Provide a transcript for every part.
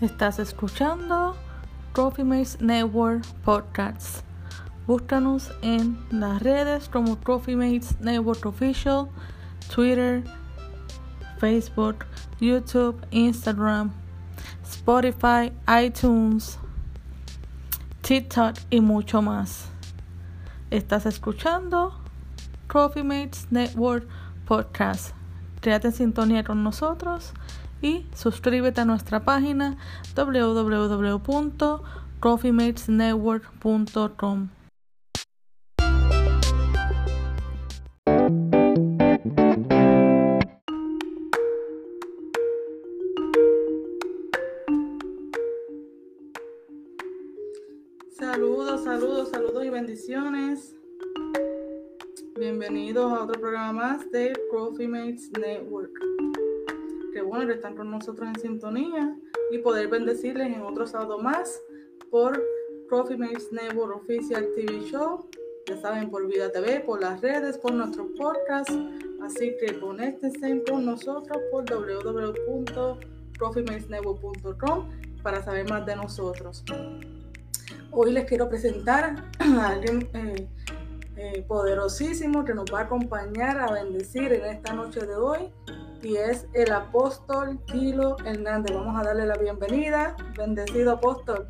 Estás escuchando Trophy Mates Network Podcasts. Búscanos en las redes como Trophy Mates Network Official, Twitter, Facebook, YouTube, Instagram, Spotify, iTunes, TikTok y mucho más. Estás escuchando Trophy Mates Network Podcast. Quédate en sintonía con nosotros y suscríbete a nuestra página www.coffeematesnetwork.com. Saludos, saludos, saludos y bendiciones. Bienvenidos a otro programa más de Coffee Network que bueno que están con nosotros en sintonía y poder bendecirles en otro sábado más por Coffee Mates Network Official TV Show. Ya saben, por Vida TV, por las redes, por nuestro podcast. Así que conéctense con nosotros por www.coffeematesnetwork.com para saber más de nosotros. Hoy les quiero presentar a alguien eh, eh, poderosísimo que nos va a acompañar a bendecir en esta noche de hoy y es el apóstol Kilo Hernández. Vamos a darle la bienvenida. Bendecido apóstol.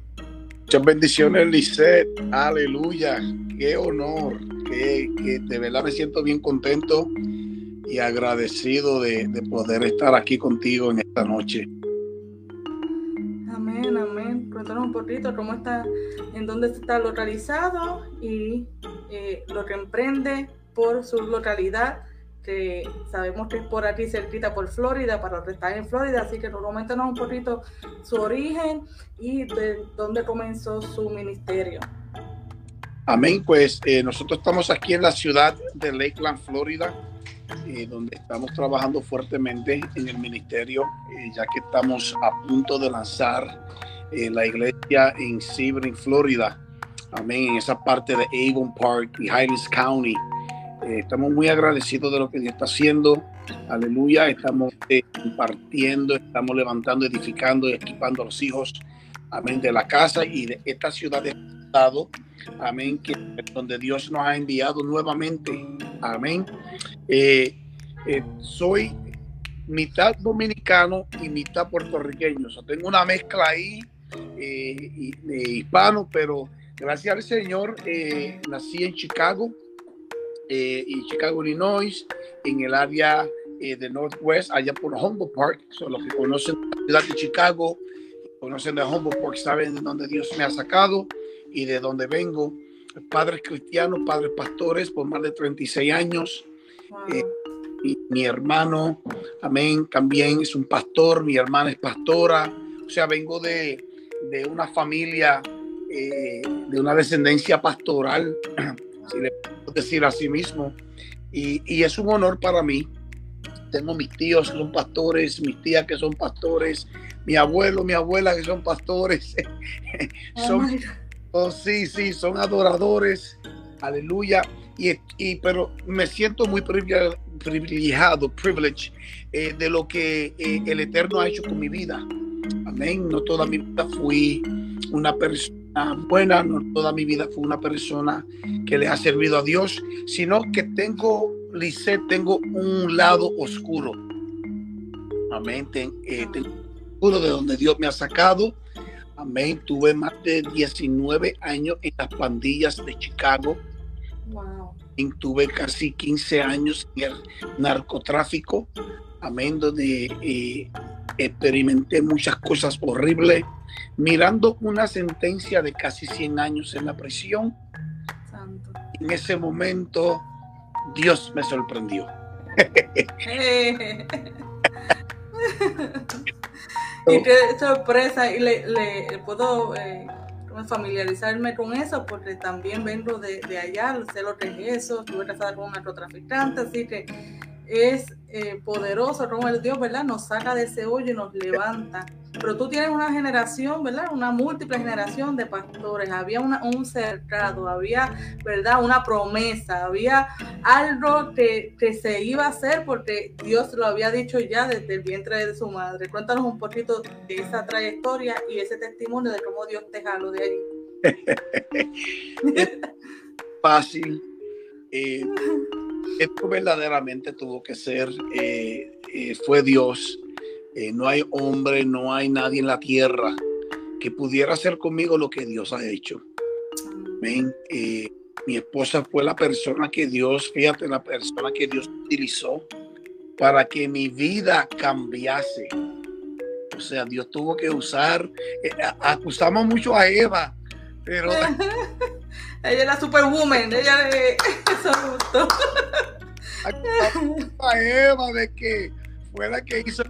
Muchas bendiciones, Lisette. Aleluya. Qué honor. Que, de verdad me siento bien contento y agradecido de, poder estar aquí contigo en esta noche. Amén, amén. Cuéntanos un poquito cómo está, en dónde está localizado y eh, lo que emprende por su localidad que sabemos que es por aquí cerquita por Florida, para los que están en Florida, así que coméntanos un poquito su origen y de dónde comenzó su ministerio. Amén, pues eh, nosotros estamos aquí en la ciudad de Lakeland, Florida, eh, donde estamos trabajando fuertemente en el ministerio, eh, ya que estamos a punto de lanzar la iglesia en Sebring, Florida. Amén, en esa parte de Avon Park y Highlands County. Eh, estamos muy agradecidos de lo que Dios está haciendo. Aleluya. Estamos eh, compartiendo, estamos levantando, edificando y equipando a los hijos. Amén. De la casa y de esta ciudad de Estado. Amén. Que donde Dios nos ha enviado nuevamente. Amén. Eh, soy mitad dominicano y mitad puertorriqueño. O tengo una mezcla ahí hispano, pero gracias al Señor nací en Chicago eh, y Chicago, Illinois, en el área eh, de Northwest, allá por Humboldt Park. Son los que conocen la ciudad de Chicago, conocen de Humboldt Park, saben de dónde Dios me ha sacado y de dónde vengo. Padres cristianos, padres pastores por más de 36 años. Eh, y mi hermano, amén, también es un pastor, mi hermana es pastora. O sea, vengo de, de una familia, eh, de una descendencia pastoral, si le decir a sí mismo. Y, es un honor para mí. Tengo mis tíos que son pastores, mis tías que son pastores, mi abuelo, mi abuela que son pastores. son, oh, sí, sí, son adoradores. Aleluya. Y, pero me siento muy privilegiado, privilege, eh, de lo que eh, el Eterno ha hecho con mi vida. Amén. No toda mi vida fui una persona buena, no toda mi vida fue una persona que le ha servido a Dios, sino que tengo, Lice, tengo un lado oscuro. Amén. Eh, tengo de donde Dios me ha sacado. Amén. Tuve más de 19 años en las pandillas de Chicago. Wow. tuve casi 15 años en el narcotráfico. Amén. Donde eh, experimenté muchas cosas horribles mirando una sentencia de casi 100 años en la prisión. En ese momento, Dios me sorprendió. y qué sorpresa, y le, puedo eh, familiarizarme con eso porque también vengo de, allá, sé lo que es eso, estuve casada con un narcotraficante, así que es eh, poderoso como el Dios, ¿verdad? Nos saca de ese hoyo y nos levanta pero tú tienes una generación, ¿verdad? Una múltiple generación de pastores, había un cercado, había, ¿verdad? Una promesa, había algo que, que, se iba a hacer porque Dios lo había dicho ya desde el vientre de su madre. Cuéntanos un poquito de esa trayectoria y ese testimonio de cómo Dios te jaló de allí. fácil. Eh, esto verdaderamente tuvo que ser, eh, eh, fue Dios. no hay hombre, no hay nadie en la tierra que pudiera hacer conmigo lo que Dios ha hecho. mi esposa fue la persona que Dios, fíjate, la persona que Dios utilizó para que mi vida cambiase. O sea, Dios tuvo que usar, acusamos mucho a Eva, pero Ella es la superwoman, ella de eso. A Eva de que fue la que hizo.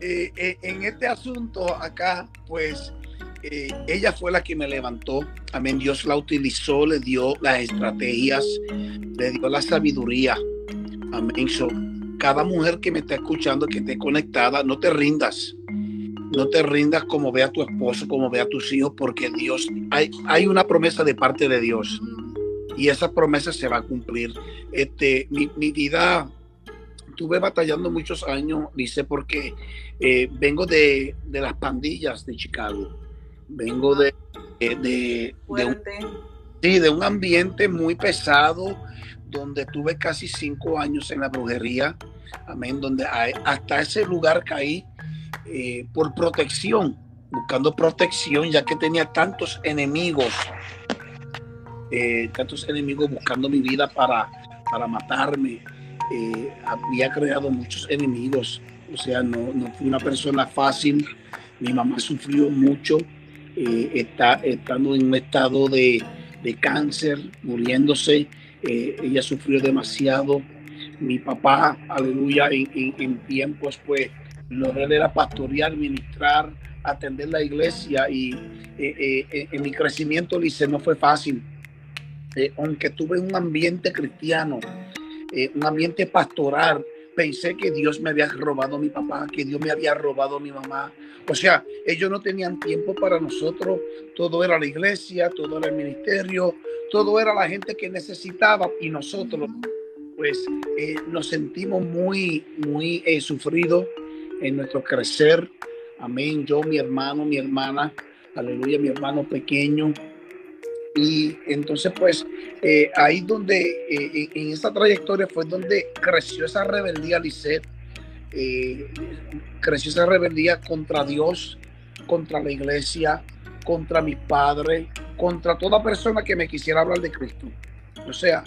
Eh, eh, en este asunto acá, pues eh, ella fue la que me levantó. Amén. Dios la utilizó, le dio las estrategias, le dio la sabiduría. Amén. So, cada mujer que me está escuchando, que esté conectada, no te rindas. No te rindas como ve a tu esposo, como ve a tus hijos, porque Dios, hay, hay una promesa de parte de Dios. Y esa promesa se va a cumplir. Este, mi, mi vida, tuve batallando muchos años, dice, porque eh, vengo de, de, las pandillas de Chicago, vengo de, de, de un, sí, de un ambiente muy pesado, donde tuve casi cinco años en la brujería, amén, donde hasta ese lugar caí eh, por protección, buscando protección, ya que tenía tantos enemigos, eh, tantos enemigos buscando mi vida para, para matarme. Eh, había creado muchos enemigos, o sea, no, no fui una persona fácil. Mi mamá sufrió mucho, está, estando en un estado de, de cáncer, muriéndose. ella sufrió demasiado. Mi papá, aleluya, en, en, en tiempos pues lo de era pastorear, ministrar, atender la iglesia y eh, eh, eh, en mi crecimiento, dice, no fue fácil. aunque tuve un ambiente cristiano, un ambiente pastoral, pensé que Dios me había robado a mi papá, que Dios me había robado a mi mamá. O sea, ellos no tenían tiempo para nosotros, todo era la iglesia, todo era el ministerio, todo era la gente que necesitaba y nosotros pues nos sentimos muy, muy sufridos en nuestro crecer. Amén. Yo, mi hermano, mi hermana, aleluya, mi hermano pequeño. Y entonces, pues, eh, ahí donde, eh, en esta trayectoria fue donde creció esa rebeldía, Lisset. Eh, creció esa rebeldía contra Dios, contra la iglesia, contra mis padres, contra toda persona que me quisiera hablar de Cristo. O sea,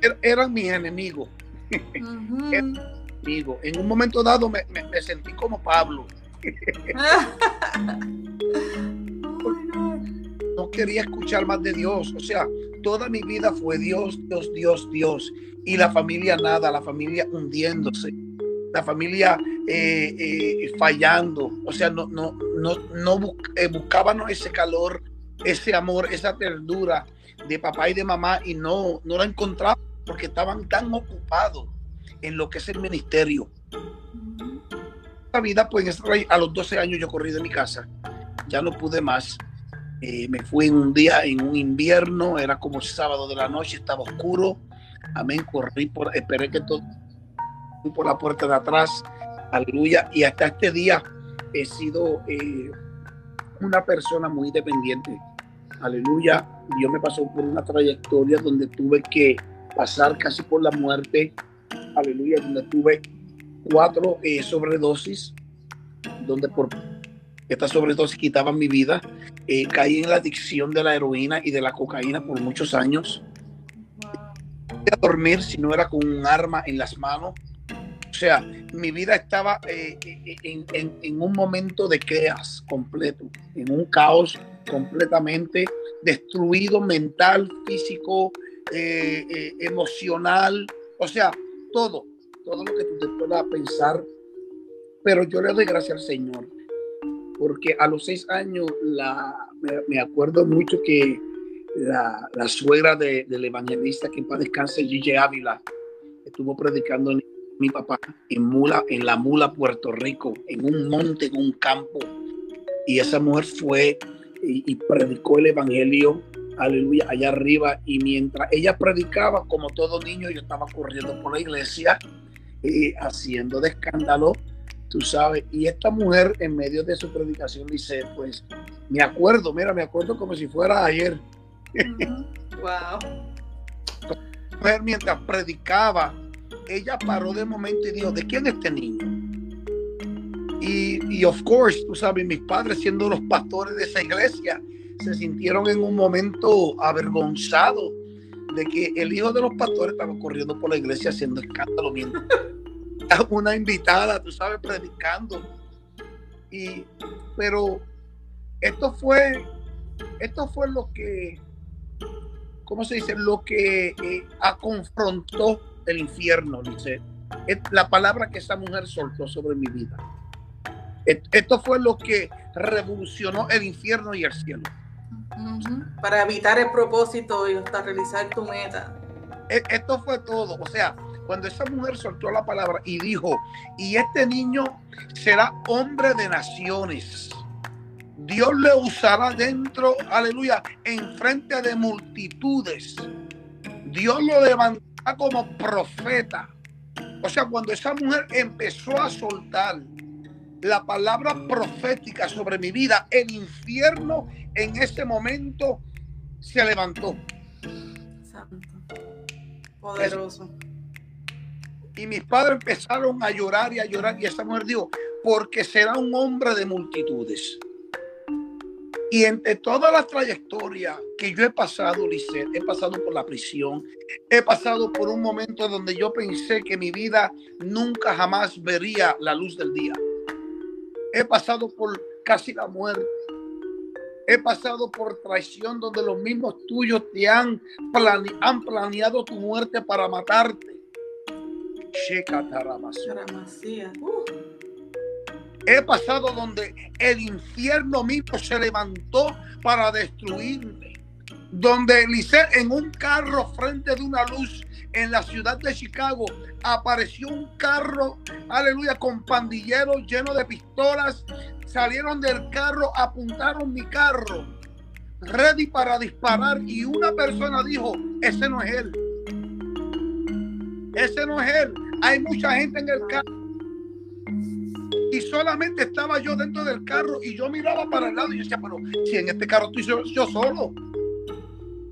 er, eran mis enemigos. En un momento dado me, sentí como Pablo. no quería escuchar más de Dios. O sea, toda mi vida fue Dios, Dios, Dios, Dios. Y la familia nada, la familia hundiéndose, la familia eh, eh, fallando. O sea, no, no, no, no eh, buscábamos ese calor, ese amor, esa ternura de papá y de mamá y no, no la encontraba porque estaban tan ocupados en lo que es el ministerio. La vida, pues a los 12 años yo corrí de mi casa, ya no pude más. Eh, me fui un día en un invierno, era como sábado de la noche, estaba oscuro. Amén, corrí por, esperé que todo por la puerta de atrás. Aleluya. Y hasta este día he sido eh, una persona muy dependiente. Aleluya. Dios me pasó por una trayectoria donde tuve que pasar casi por la muerte aleluya, donde tuve cuatro eh, sobredosis, donde por esta sobredosis quitaban mi vida. Eh, caí en la adicción de la heroína y de la cocaína por muchos años. A dormir si no era con un arma en las manos. O sea, mi vida estaba eh, en, un momento de caos completo, en un caos completamente destruido mental, físico, emocional. O sea, todo, todo lo que tú te puedas pensar. Pero yo le doy gracias al Señor, porque a los seis años la, me, acuerdo mucho que la, la suegra del evangelista que en paz descanse, Gigi Ávila, estuvo predicando en mi papá en Mula, en la Mula, Puerto Rico, en un monte, en un campo. Y esa mujer fue y, predicó el evangelio, aleluya, allá arriba. Y mientras ella predicaba, como todo niño, yo estaba corriendo por la iglesia, y haciendo de escándalo, tú sabes. Y esta mujer, en medio de su predicación, dice: Pues me acuerdo, mira, me acuerdo como si fuera ayer. Wow. mientras predicaba, ella paró de momento y dijo, ¿de quién es este niño? Y, y of course, tú sabes, mis padres siendo los pastores de esa iglesia, se sintieron en un momento avergonzados de que el hijo de los pastores estaba corriendo por la iglesia haciendo escándalo mientras una invitada, tú sabes, predicando. Y, pero esto fue, esto fue lo que, ¿cómo se dice? Lo que eh, confrontó el infierno, dice. La palabra que esa mujer soltó sobre mi vida. Esto fue lo que revolucionó el infierno y el cielo. Para evitar el propósito y hasta realizar tu meta. E, esto fue todo. O sea, cuando esa mujer soltó la palabra y dijo, y este niño será hombre de naciones. Dios le usará dentro, aleluya, en frente de multitudes. Dios lo levantará como profeta. O sea, cuando esa mujer empezó a soltar la palabra profética sobre mi vida, el infierno en ese momento se levantó. Santo. Poderoso. Y mis padres empezaron a llorar y a llorar. Y esa mujer dijo, porque será un hombre de multitudes. Y entre toda la trayectoria que yo he pasado, Lisset, he pasado por la prisión, he pasado por un momento donde yo pensé que mi vida nunca jamás vería la luz del día. He pasado por casi la muerte. He pasado por traición donde los mismos tuyos te han, han planeado tu muerte para matarte. He pasado donde el infierno mismo se levantó para destruirme. Donde Eliseo en un carro frente de una luz en la ciudad de Chicago apareció un carro, aleluya, con pandilleros llenos de pistolas. Salieron del carro, apuntaron mi carro, ready para disparar. Y una persona dijo: Ese no es él. Ese no es él. Hay mucha gente en el carro y solamente estaba yo dentro del carro y yo miraba para el lado y yo decía, pero si en este carro estoy yo, solo.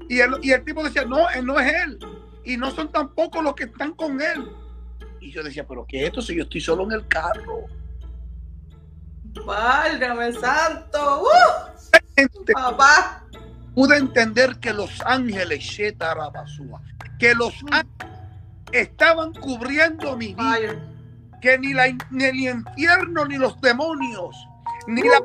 Y el, y el tipo decía, no, él no es él. Y no son tampoco los que están con él. Y yo decía, pero ¿qué es esto si yo estoy solo en el carro? Válgame santo. ¡Uh! Papá. Pude entender que los ángeles, que los ángeles estaban cubriendo mi vida que ni, la, ni el infierno, ni los demonios, ni la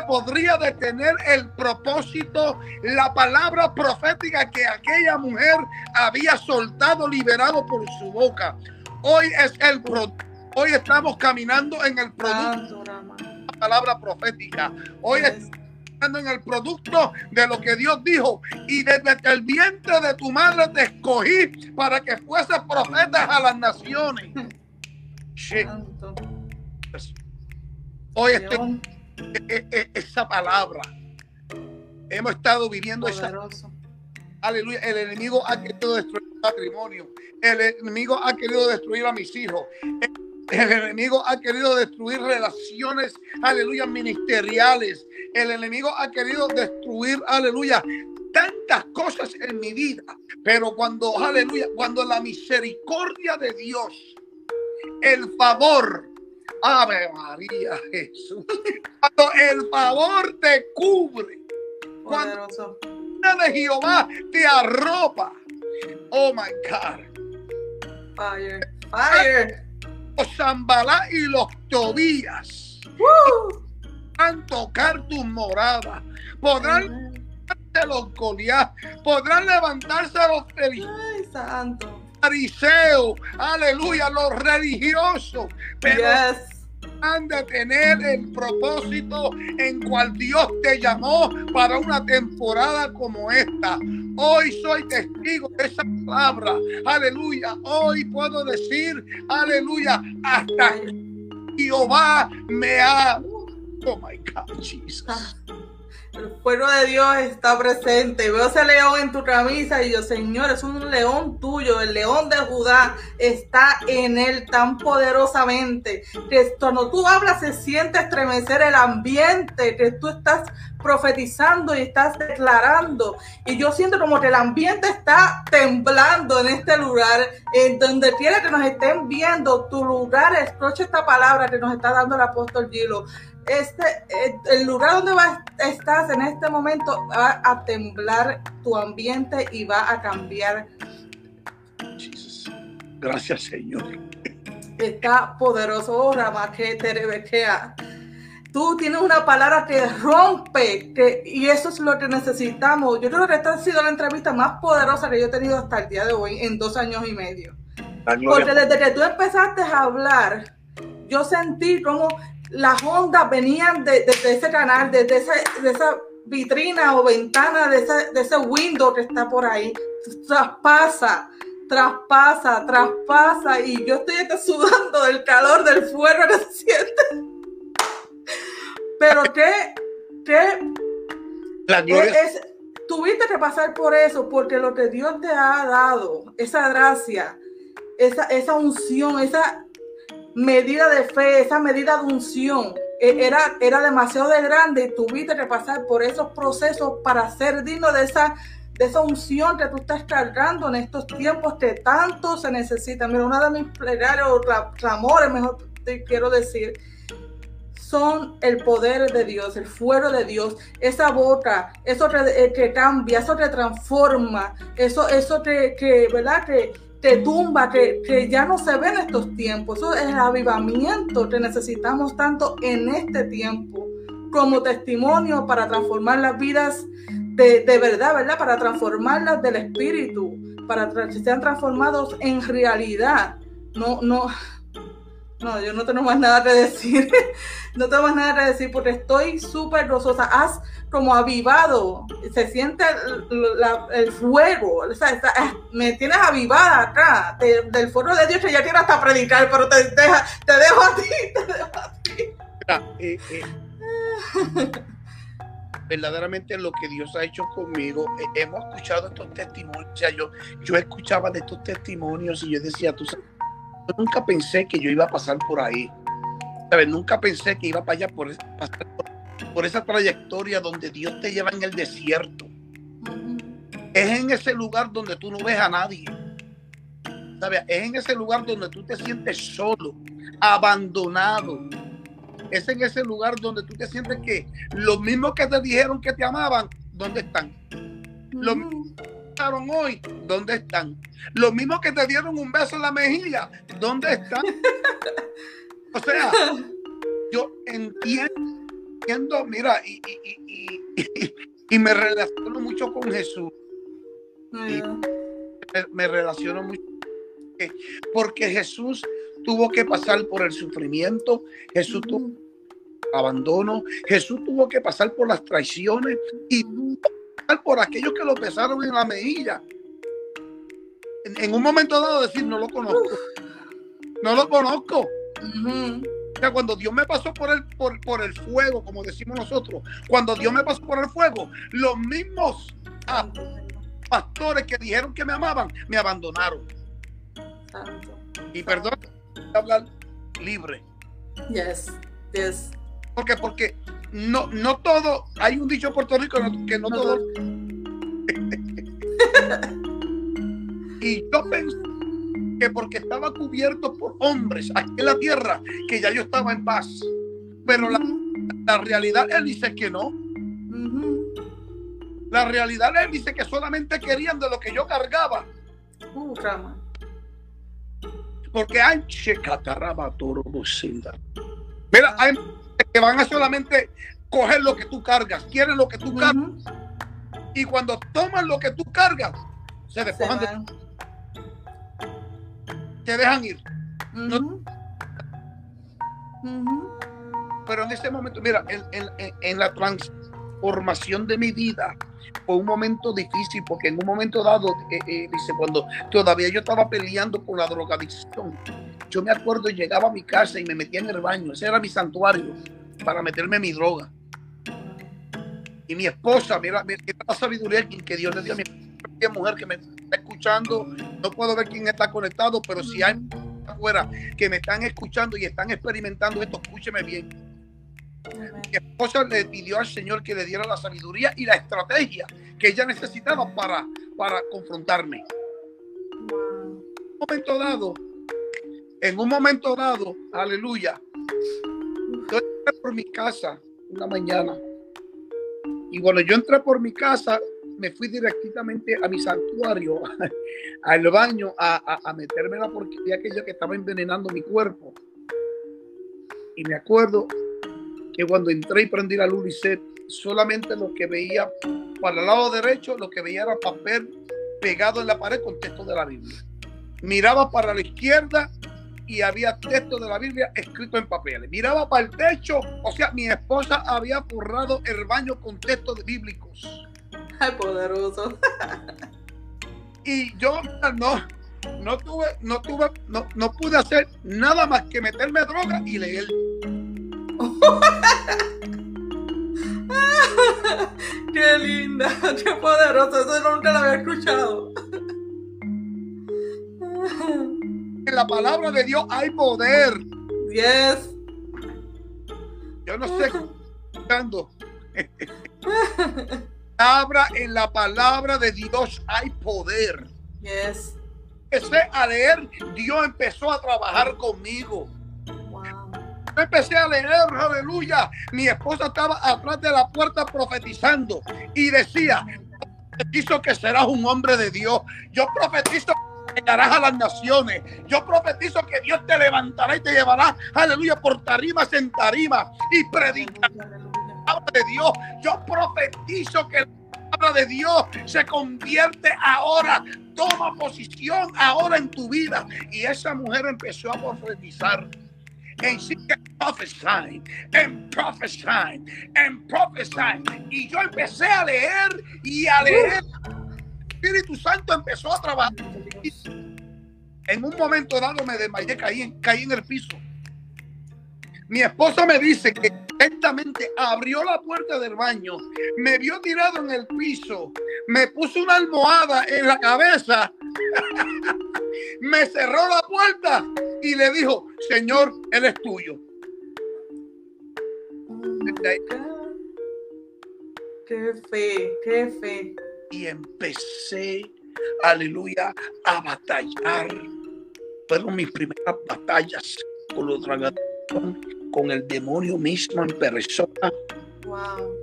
podría detener el propósito, la palabra profética que aquella mujer había soltado, liberado por su boca. Hoy es el hoy estamos caminando en el producto la palabra profética. Hoy estamos caminando en el producto de lo que Dios dijo. Y desde el vientre de tu madre te escogí para que fueses profeta a las naciones. Hoy estoy, esa palabra. Hemos estado viviendo esa. Aleluya. El enemigo ha querido destruir mi matrimonio. El enemigo ha querido destruir a mis hijos. El enemigo ha querido destruir relaciones, aleluya, ministeriales. El enemigo ha querido destruir, aleluya, tantas cosas en mi vida. Pero cuando, aleluya, cuando la misericordia de Dios el favor. Ave María Jesús. Cuando el favor te cubre. Cuando la de Jehová te arropa. Oh my God. Fire. Fire. Los zambalá y los tobías. Podrán tocar tus moradas. Podrán levantarse los Goliat. Podrán levantarse los felices. Ay, santo fariseo, aleluya, los religiosos, pero han de tener el propósito en cual Dios te llamó para una temporada como esta. Hoy soy testigo de esa palabra. Aleluya. Hoy puedo decir, aleluya, hasta Jehová me ha... Oh my God, Jesus. El pueblo de Dios está presente. Veo ese león en tu camisa y yo, Señor, es un león tuyo. El león de Judá está en él tan poderosamente que cuando tú hablas se siente estremecer el ambiente, que tú estás profetizando y estás declarando. Y yo siento como que el ambiente está temblando en este lugar, en donde quiera que nos estén viendo, tu lugar, escucha esta palabra que nos está dando el apóstol Gilo este, eh, el lugar donde vas, estás en este momento va a temblar tu ambiente y va a cambiar. Gracias, Señor. Está poderoso, oh, Ramaqueterebekea. Tú tienes una palabra que rompe, que, y eso es lo que necesitamos. Yo creo que esta ha sido la entrevista más poderosa que yo he tenido hasta el día de hoy, en dos años y medio. Porque desde que tú empezaste a hablar, yo sentí como las ondas venían de, ese canal, de, de, esa vitrina o ventana, de ese, de ese window que está por ahí. Traspasa, traspasa, traspasa. Y yo estoy sudando del calor del fuego que se siente. Pero qué, qué. La es, tuviste que pasar por eso, porque lo que Dios te ha dado, esa gracia, esa, esa unción, esa medida de fe, esa medida de unción, e, era, era demasiado de grande y tuviste que pasar por esos procesos para ser digno de esa, de esa unción que tú estás cargando en estos tiempos que tanto se necesita. Mira, una de mis plegarias o clamores, mejor te quiero decir, son el poder de Dios, el fuego de Dios, esa boca, eso que, que cambia, eso que transforma, eso, eso que, que ¿verdad? Que, que tumba, que, que, ya no se ve en estos tiempos. Eso es el avivamiento que necesitamos tanto en este tiempo como testimonio para transformar las vidas de, de verdad, ¿verdad? Para transformarlas del espíritu, para que sean transformados en realidad. No, no, no, yo no tengo más nada que decir. no tengo más nada que decir porque estoy súper gozosa. Has como avivado. Se siente el, fuego. O sea, eh, me tienes avivada acá. del fuego de Dios que ya quiero hasta predicar, pero te, dejo a ti. Te dejo a ti. Eh, eh, verdaderamente lo que Dios ha hecho conmigo, hemos escuchado estos testimonios. O sea, yo, yo escuchaba de estos testimonios y yo decía, tú sabes yo nunca pensé que yo iba a pasar por ahí. ¿Sabes? Nunca pensé que iba para allá por, pasar por, esa trayectoria donde Dios te lleva en el desierto. Es en ese lugar donde tú no ves a nadie. ¿Sabes? Es en ese lugar donde tú te sientes solo, abandonado. Es en ese lugar donde tú te sientes que los mismos que te dijeron que te amaban, ¿dónde están? Los hoy, ¿dónde están? Los mismos que te dieron un beso en la mejilla, ¿dónde están? O sea, yo entiendo, mira, y, y, me relaciono mucho con Jesús. me, relaciono mucho porque Jesús tuvo que pasar por el sufrimiento, Jesús tuvo abandono, Jesús tuvo que pasar por las traiciones y por aquellos que lo pesaron en la mejilla. En, un momento dado decir, no lo conozco. No lo conozco. O sea, cuando Dios me pasó por el, por, por, el fuego, como decimos nosotros, cuando Dios me pasó por el fuego, los mismos ah, pastores que dijeron que me amaban, me abandonaron. Y perdón, hablar libre. Yes, yes. Porque, porque no, no todo, hay un dicho en Puerto Rico que no todo. y yo pensé que porque estaba cubierto por hombres aquí en la tierra, que ya yo estaba en paz. Pero la, realidad él dice que no. La realidad él dice que solamente querían de lo que yo cargaba. Uh, porque hay Mira, hay que van a solamente coger lo que tú cargas, quieren lo que tú cargas. Y cuando toman lo que tú cargas, se despojan de Te dejan ir. Pero en este momento, mira, en, en, la transformación de mi vida, fue un momento difícil porque en un momento dado, eh, eh, dice, cuando todavía yo estaba peleando con la drogadicción, yo me acuerdo, llegaba a mi casa y me metía en el baño, ese era mi santuario para meterme mi droga. Y mi esposa, mira, mira la sabiduría que Dios le dio a mi mujer que me está escuchando, no puedo ver quién está conectado, pero si hay afuera que me están escuchando y están experimentando esto, escúcheme bien. Mi esposa le pidió al Señor que le diera la sabiduría y la estrategia que ella necesitaba para, para confrontarme. En un momento dado, en un momento dado, aleluya, yo entré por mi casa una mañana. Y cuando yo entré por mi casa, me fui directamente a mi santuario, al baño, a, a, meterme la porquería aquella que estaba envenenando mi cuerpo. Y me acuerdo que cuando entré y prendí la luz, solamente lo que veía para el lado derecho, lo que veía era papel pegado en la pared con texto de la Biblia. Miraba para la izquierda y había texto de la Biblia escrito en papeles. Miraba para el techo, o sea, mi esposa había forrado el baño con textos bíblicos. Ay, poderoso. y yo no, no tuve, no tuve, no, no pude hacer nada más que meterme droga y leer. qué linda, qué poderoso, eso nunca lo había escuchado. En la palabra de Dios hay poder. Yes. Yo no sé. Palabra, en la palabra de Dios hay poder. Yes. Empecé a leer, Dios empezó a trabajar conmigo. Wow. empecé a leer, aleluya. Mi esposa estaba atrás de la puerta profetizando y decía, profetizo que serás un hombre de Dios. Yo profetizo que llegarás a las naciones. Yo profetizo que Dios te levantará y te llevará, aleluya, por tarimas en tarimas y predicará de Dios. Yo profetizo que la palabra de Dios se convierte ahora, toma posición ahora en tu vida. Y esa mujer empezó a profetizar. En sí prophesying, en prophesying, en prophesying. Y yo empecé a leer y a leer. Espíritu Santo empezó a trabajar. En un momento dado me desmayé, caí, caí en el piso. Mi esposa me dice que abrió la puerta del baño, me vio tirado en el piso, me puso una almohada en la cabeza, me cerró la puerta y le dijo, Señor, Él es tuyo. Qué fe, qué fe. Y empecé, aleluya, a batallar. Fueron mis primeras batallas con los dragones con el demonio mismo en persona. Wow.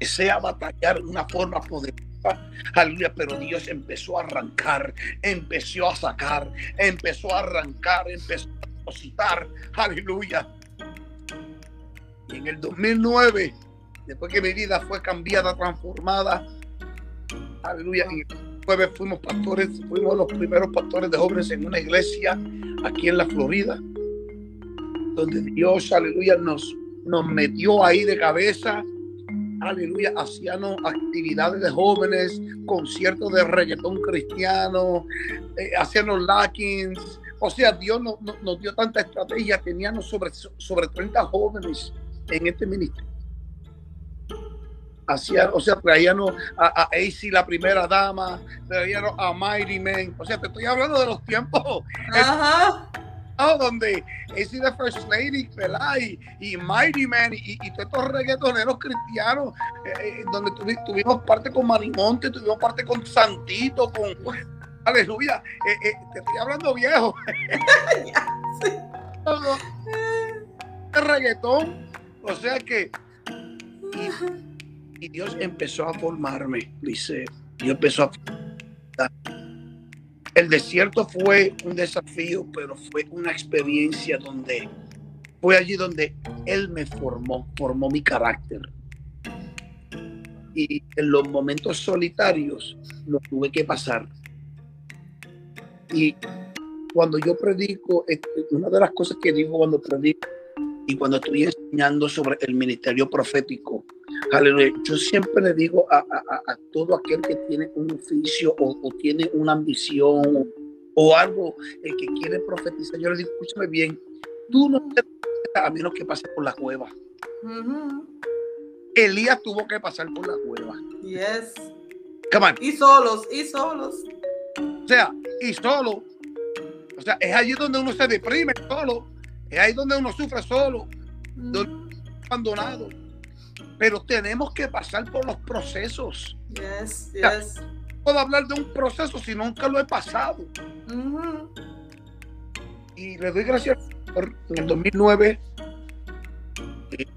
Sea batallar de una forma poderosa. Aleluya, pero Dios empezó a arrancar, empezó a sacar, empezó a arrancar, empezó a depositar. Aleluya. Y en el 2009, después que mi vida fue cambiada, transformada, aleluya, en el 2009 fuimos pastores, fuimos los primeros pastores de jóvenes en una iglesia aquí en la Florida donde Dios, aleluya, nos, nos metió ahí de cabeza. Aleluya, hacíamos actividades de jóvenes, conciertos de reggaetón cristiano, eh, hacíamos lackings. O sea, Dios nos, nos, dio tanta estrategia. Teníamos sobre, sobre 30 jóvenes en este ministerio. Hacía, o sea, traíamos a, a AC, la primera dama, traíamos a Mighty Man. O sea, te estoy hablando de los tiempos. Ajá donde es the First Lady, ¿verdad? Y, Mighty Man y, todos estos reggaetoneros cristianos, eh, eh, donde tuvimos parte con Marimonte, tuvimos parte con Santito, con Aleluya, eh, te estoy hablando viejo. reggaetón, o sea que y, Dios empezó a formarme, dice, Dios empezó a el desierto fue un desafío, pero fue una experiencia donde fue allí donde Él me formó, formó mi carácter. Y en los momentos solitarios lo tuve que pasar. Y cuando yo predico, este, una de las cosas que digo cuando predico y cuando estoy enseñando sobre el ministerio profético, Aleluya. Yo siempre le digo a, todo aquel que tiene un oficio o, tiene una ambición o, algo, el que quiere profetizar, yo le digo, escúchame bien, tú no te a menos que pase por la cueva. Elías tuvo que pasar por la cueva. Yes. Come on. Y solos, y solos. O sea, y solo. O sea, es allí donde uno se deprime solo. Es ahí donde uno sufre solo. abandonado. Pero tenemos que pasar por los procesos. Yes, yes. no puedo hablar de un proceso si nunca lo he pasado. Y le doy gracias por en el 2009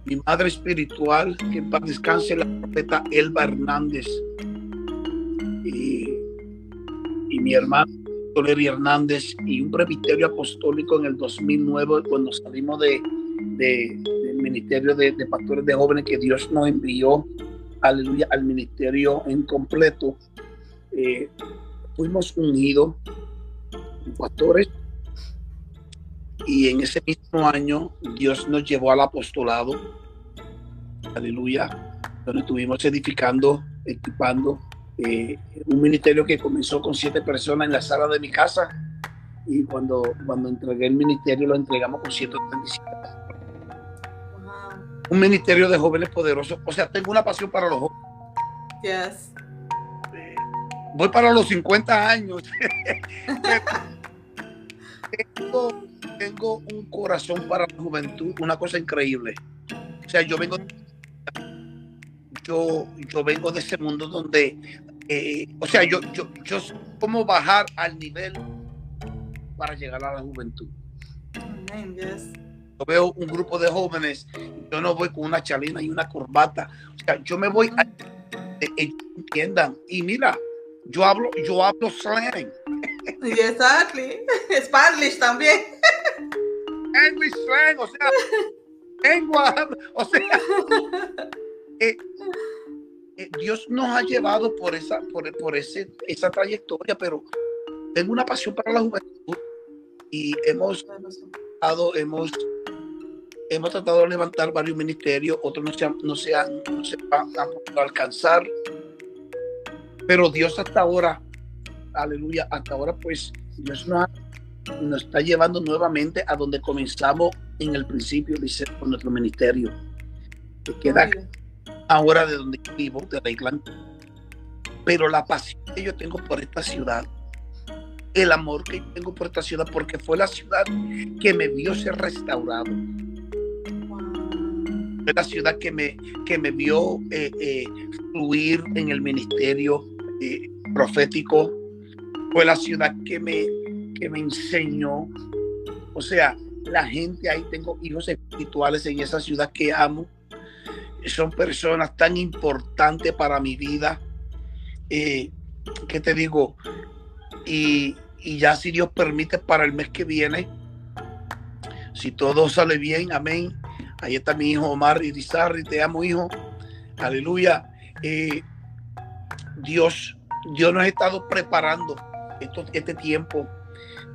mi madre espiritual, que para descanse la profeta Elba Hernández y, mi hermano Toleri Hernández y un presbiterio apostólico en el 2009 cuando salimos de, del ministerio de, pastores de jóvenes que Dios nos envió, aleluya, al ministerio en completo. Eh, fuimos unidos, pastores y en ese mismo año Dios nos llevó al apostolado. Aleluya. Donde estuvimos edificando, equipando eh, un ministerio que comenzó con siete personas en la sala de mi casa. Y cuando, cuando entregué el ministerio lo entregamos con 137. Un ministerio de jóvenes poderosos. O sea, tengo una pasión para los jóvenes. Yes. voy para los 50 años. tengo un corazón para la juventud, una cosa increíble. O sea, yo vengo, yo, yo vengo de ese mundo donde, eh, o sea, yo, yo, yo cómo bajar al nivel para llegar a la juventud. Yo veo un grupo de jóvenes, yo no voy con una chalina y una corbata. O sea, yo me voy a entiendan. Y mira, yo hablo, yo hablo slang. Exactly. Spanish también. English slang, o sea, lengua, o sea, eh, eh, Dios nos ha llevado por esa, por, por ese, esa trayectoria, pero tengo una pasión para la juventud y hemos hemos, hemos tratado de levantar varios ministerios, otros no se han, no se han, no se han, podido alcanzar, pero Dios hasta ahora, aleluya, hasta ahora pues Dios nos nos está llevando nuevamente a donde comenzamos en el principio, dice, con nuestro ministerio, que queda ahora de donde vivo, de Lakeland. Pero la pasión que yo tengo por esta ciudad, el amor que yo tengo por esta ciudad, porque fue la ciudad que me vio ser restaurado. Fue la ciudad que me, que me vio eh, eh, fluir en el ministerio eh, profético. Fue la ciudad que me que me enseñó. O sea, la gente ahí, tengo hijos espirituales en esa ciudad que amo. Son personas tan importantes para mi vida. ¿Qué te digo? Y, ya si Dios permite para el mes que viene, si todo sale bien, amén. Ahí está mi hijo Omar Irizarri, te amo hijo. Aleluya. Eh, Dios, Dios nos ha estado preparando esto, este tiempo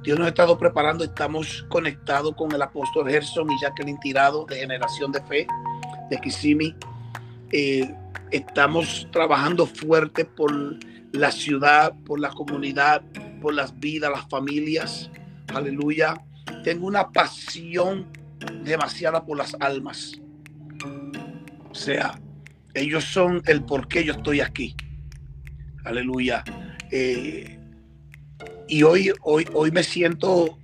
Dios nos ha estado preparando, estamos conectados con el apóstol Gerson y Jacqueline Tirado de Generación de Fe de Kissimmee. Eh, estamos trabajando fuerte por la ciudad, por la comunidad, por las vidas, las familias. Aleluya. Tengo una pasión demasiada por las almas. O sea, ellos son el por qué yo estoy aquí. Aleluya. Eh, y hoy, hoy, hoy me siento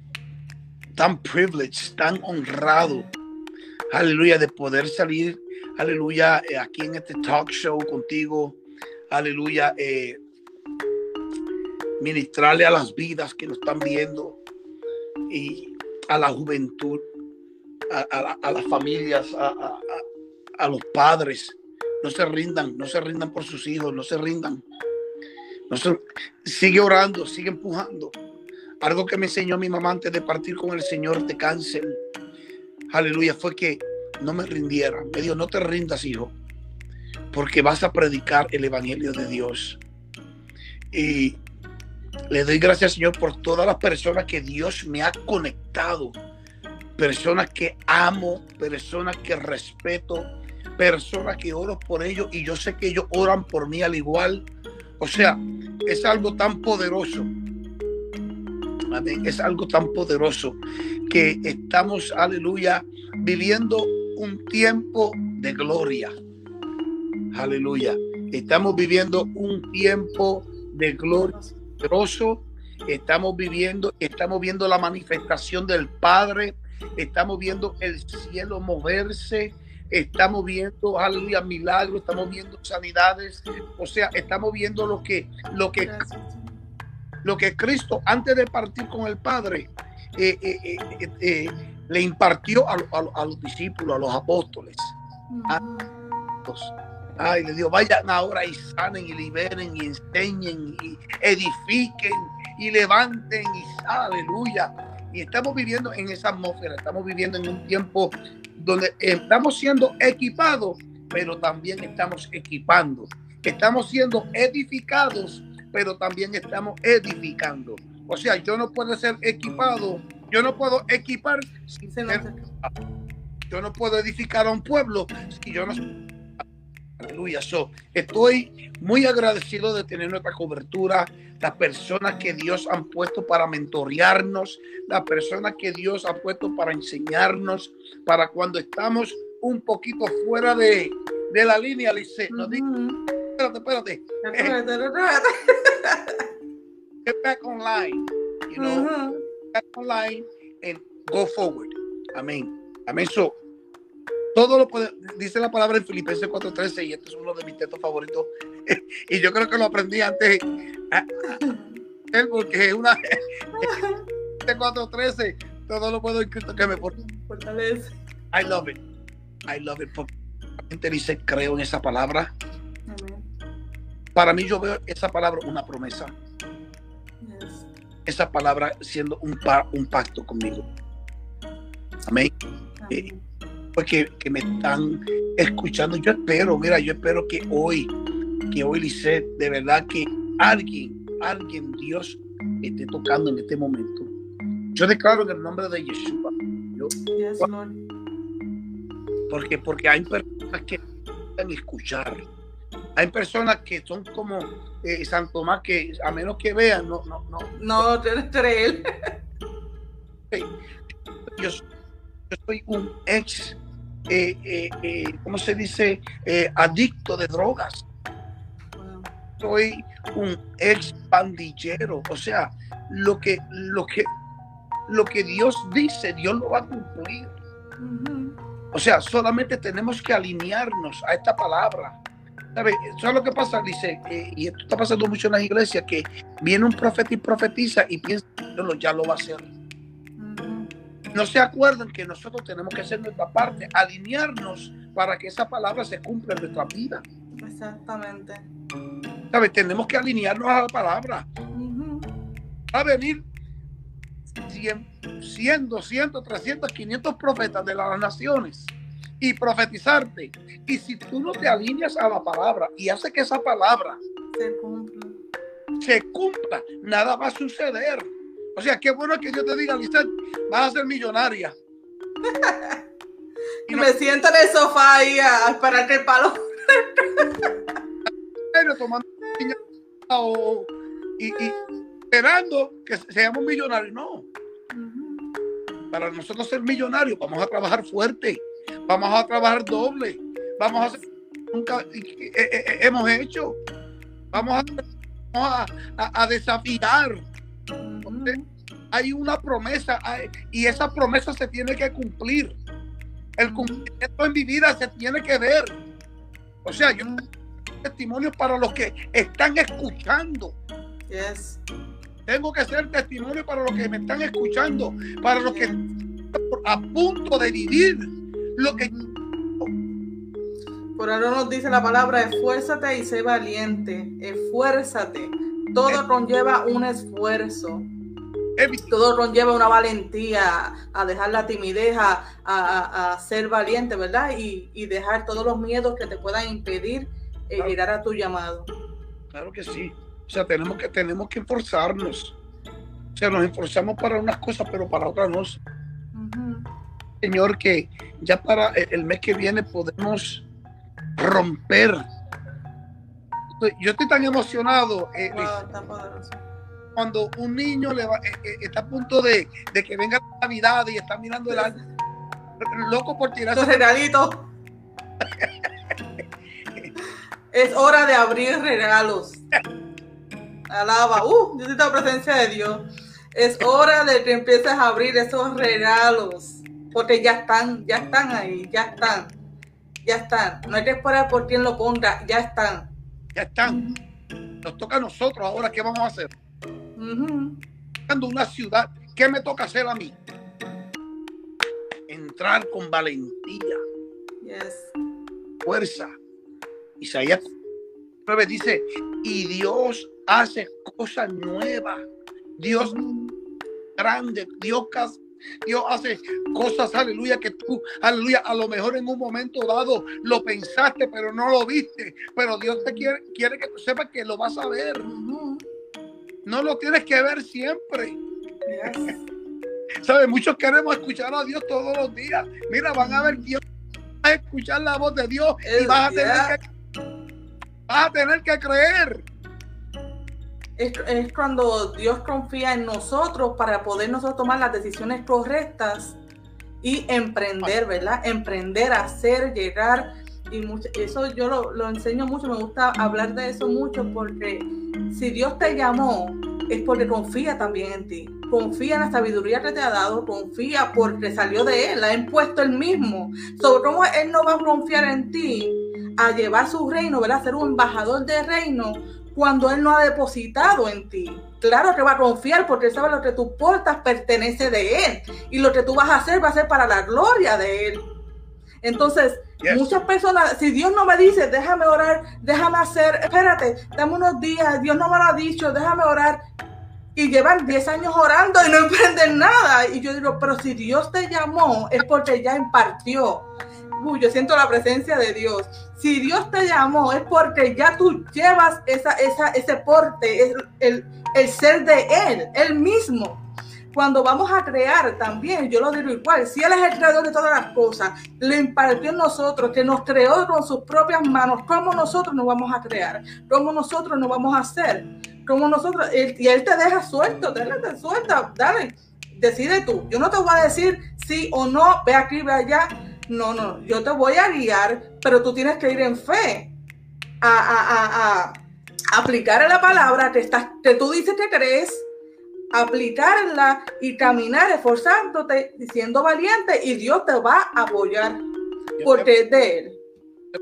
tan privileged, tan honrado, aleluya, de poder salir, aleluya, eh, aquí en este talk show contigo, aleluya, eh, ministrarle a las vidas que nos están viendo y a la juventud, a, las familias, a, los padres. No se rindan, no se rindan por sus hijos, no se rindan sigue orando, sigue empujando. Algo que me enseñó mi mamá antes de partir con el Señor de cáncer, aleluya, fue que no me rindiera. Me dijo, no te rindas, hijo, porque vas a predicar el Evangelio de Dios. Y le doy gracias, Señor, por todas las personas que Dios me ha conectado. Personas que amo, personas que respeto, personas que oro por ellos y yo sé que ellos oran por mí al igual. O sea, es algo tan poderoso. Es algo tan poderoso que estamos, aleluya, viviendo un tiempo de gloria. Aleluya. Estamos viviendo un tiempo de gloria. Estamos viviendo, estamos viendo la manifestación del Padre. Estamos viendo el cielo moverse estamos viendo, aleluya, milagros, estamos viendo sanidades, o sea, estamos viendo lo que, lo que, lo que Cristo antes de partir con el Padre eh, eh, eh, le impartió a, los discípulos, a los apóstoles. Ay, le dijo, vayan ahora y sanen y liberen y enseñen y edifiquen y levanten y aleluya. Y estamos viviendo en esa atmósfera, estamos viviendo en un tiempo donde estamos siendo equipados, pero también estamos equipando. Estamos siendo edificados, pero también estamos edificando. O sea, yo no puedo ser equipado, yo no puedo equipar sin ser Yo no puedo edificar a un pueblo si yo no Aleluya. estoy muy agradecido de tener nuestra cobertura, las personas que Dios han puesto para mentorearnos, las personas que Dios ha puesto para enseñarnos, para cuando estamos un poquito fuera de, la línea, Lice. No espérate, espérate. Get back online, you know, back online and go forward. Amén. Amén. So, todo lo puede, dice la palabra en Filipenses 4:13 y este es uno de mis textos favoritos. y yo creo que lo aprendí antes, porque es una 4:13, todo lo puedo escrito que me fortalece. I love it. I love it. Porque dice, creo en esa palabra. Para mí yo veo esa palabra una promesa. Esa palabra siendo un, un pacto conmigo. Amén. Eh, que, me están escuchando. Yo espero, mira, yo espero que hoy, que hoy, Lisset, de verdad que alguien, alguien, Dios, esté tocando en este momento. Yo declaro en el nombre de Yeshua. porque, porque hay personas que necesitan escuchar. Hay personas que son como eh, San Tomás, que a menos que vean, no, no, no. No, entre él. Yo, yo soy un ex eh, eh, eh, ¿cómo se dice? adicto de drogas. Soy un ex pandillero. O sea, lo que, lo que, lo que Dios dice, Dios lo va a cumplir. O sea, solamente tenemos que alinearnos a esta palabra. ¿Sabes? Eso es lo que pasa, dice, y esto está pasando mucho en las iglesias, que viene un profeta y profetiza y piensa que ya lo va a hacer no se acuerdan que nosotros tenemos que hacer nuestra parte, alinearnos para que esa palabra se cumpla en nuestra vida. Exactamente. ¿Sabes? Tenemos que alinearnos a la palabra. Va a venir 100, 100, 200, 300, 500 profetas de las naciones y profetizarte. Y si tú no te alineas a la palabra y hace que esa palabra se cumpla, se cumpla nada va a suceder. O sea, qué bueno que Dios te diga, Lizette, vas a ser millonaria. y me siento en el sofá ahí a, esperar que el palo. tomando y, y, esperando que seamos millonarios. No. Para nosotros ser millonarios, vamos a trabajar fuerte, vamos a trabajar doble, vamos a hacer nunca eh, eh, hemos hecho, vamos a, a desafiar hay una promesa y esa promesa se tiene que cumplir. El cumplimiento en mi vida se tiene que ver. O sea, yo tengo testimonio para los que están escuchando. Tengo que ser testimonio para los que me están escuchando, para los que están a punto de vivir lo que por ahora nos dice la palabra, esfuérzate y sé valiente, esfuérzate. Todo conlleva un esfuerzo. Todo conlleva una valentía, a dejar la timidez, a, ser valiente, ¿verdad? Y, dejar todos los miedos que te puedan impedir eh, llegar a tu llamado. Claro que sí. O sea, tenemos que, tenemos que esforzarnos. O sea, nos esforzamos para unas cosas, pero para otras no. Señor, que ya para el mes que viene podemos romper. Yo estoy tan emocionado. Eh, cuando un niño le va, eh, eh, está a punto de, de, que venga la Navidad y está mirando el loco por tirarse. regalitos. es hora de abrir regalos. Alaba. Uh, yo la presencia de Dios. Es hora de que empieces a abrir esos regalos. Porque ya están, ya están ahí, ya están. Ya están. No hay que esperar por quien lo ponga, ya están. Ya están. Nos toca a nosotros ahora, ¿qué vamos a hacer? Cuando una ciudad, ¿qué me toca hacer a mí? Entrar con valentía. Yes. Fuerza. Isaías 9 dice, y Dios hace cosas nuevas. Dios grande, Dios, Dios hace cosas, aleluya, que tú, aleluya, a lo mejor en un momento dado lo pensaste, pero no lo viste. Pero Dios te quiere, quiere que tú sepas que lo vas a ver. No lo tienes que ver siempre. ¿Sabes? Muchos queremos escuchar a Dios todos los días. Mira, van a ver Dios, a escuchar la voz de Dios y vas a tener que Vas a tener que creer. Es, cuando Dios confía en nosotros para poder nosotros tomar las decisiones correctas y emprender, ¿verdad? Emprender, hacer, llegar. Y eso yo lo, lo, enseño mucho, me gusta hablar de eso mucho porque si Dios te llamó es porque confía también en ti. Confía en la sabiduría que te ha dado, confía porque salió de Él, la ha impuesto Él mismo. Sobre cómo Él no va a confiar en ti a llevar su reino, ¿verdad? Ser un embajador de reino cuando Él no ha depositado en ti. Claro que va a confiar porque Él sabe lo que tú portas pertenece de Él y lo que tú vas a hacer va a ser para la gloria de Él. Entonces, muchas personas, si Dios no me dice, déjame orar, déjame hacer, espérate, dame unos días, Dios no me lo ha dicho, déjame orar, y llevan 10 años orando y no emprenden nada. Y yo digo, pero si Dios te llamó, es porque ya impartió yo siento la presencia de Dios. Si Dios te llamó es porque ya tú llevas esa, esa, ese porte, el, el, ser de Él, Él mismo. Cuando vamos a crear también, yo lo digo igual, si Él es el creador de todas las cosas, lo impartió en nosotros, que nos creó con sus propias manos, ¿cómo nosotros nos vamos a crear? ¿Cómo nosotros nos vamos a hacer? ¿Cómo nosotros? y Él te deja suelto, déjate suelta, dale, decide tú. Yo no te voy a decir sí o no, ve aquí, ve allá no, no, yo te voy a guiar, pero tú tienes que ir en fe a, aplicar la palabra que, estás, que tú dices que crees, aplicarla y caminar esforzándote, siendo valiente y Dios te va a apoyar porque es de Él.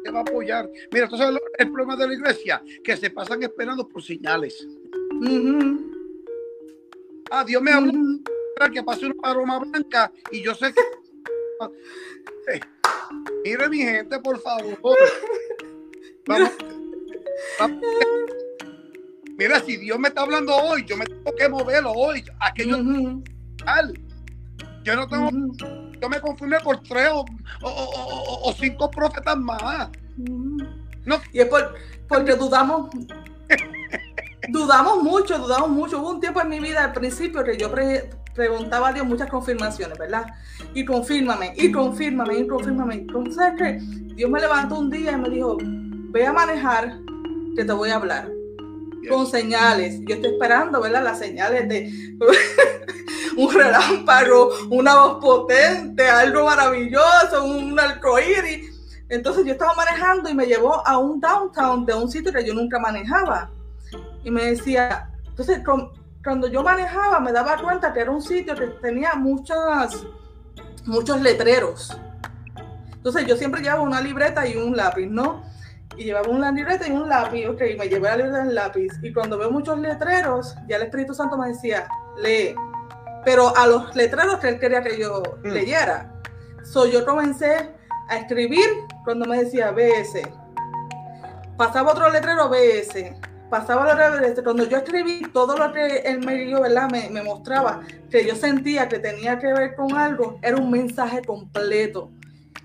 te va a apoyar. Mira, entonces el problema de la iglesia, que se pasan esperando por señales. Ah, Dios me habló que pase una paloma blanca y yo sé que Mire, mi gente, por favor. Mira, si Dios me está hablando hoy, yo me tengo que moverlo hoy. Aquello. Yo no tengo. Yo me confirmé por tres o, cinco profetas más. No. Y es porque dudamos. dudamos mucho, dudamos mucho. Hubo un tiempo en mi vida al principio que yo preguntaba a Dios muchas confirmaciones, ¿verdad? Y confírmame, y confírmame, y confírmame. Entonces, que Dios me levantó un día y me dijo, ve a manejar, que te voy a hablar. Con señales. Yo estoy esperando, ¿verdad? Las señales de un relámpago, una voz potente, algo maravilloso, un arcoíris. Entonces yo estaba manejando y me llevó a un downtown de un sitio que yo nunca manejaba. Y me decía, entonces cuando yo manejaba me daba cuenta que era un sitio que tenía muchas, muchos letreros. Entonces yo siempre llevaba una libreta y un lápiz, ¿no? Y llevaba una libreta y un lápiz, ok, me llevé la libreta y el lápiz. Y cuando veo muchos letreros, ya el Espíritu Santo me decía, lee. Pero a los letreros que él quería que yo mm. leyera. So yo comencé a escribir cuando me decía BS. Pasaba otro letrero BS pasaba la cuando yo escribí todo lo que él me dio, ¿verdad? Me, me, mostraba que yo sentía que tenía que ver con algo, era un mensaje completo.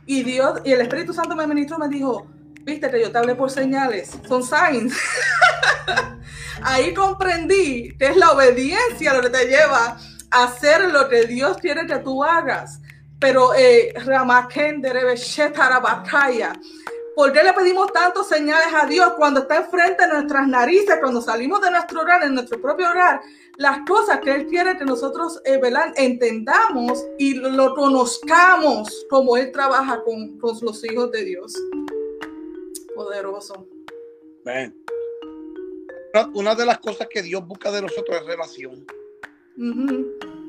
Y Dios, y el Espíritu Santo me ministró, me dijo, viste que yo te hablé por señales, son signs. Ahí comprendí que es la obediencia lo que te lleva a hacer lo que Dios quiere que tú hagas. Pero eh, batalla ¿Por qué le pedimos tantos señales a Dios cuando está enfrente de nuestras narices, cuando salimos de nuestro hogar, en nuestro propio hogar? Las cosas que Él quiere que nosotros eh, entendamos y lo conozcamos como Él trabaja con, con los hijos de Dios. Poderoso. Ven. Una de las cosas que Dios busca de nosotros es relación.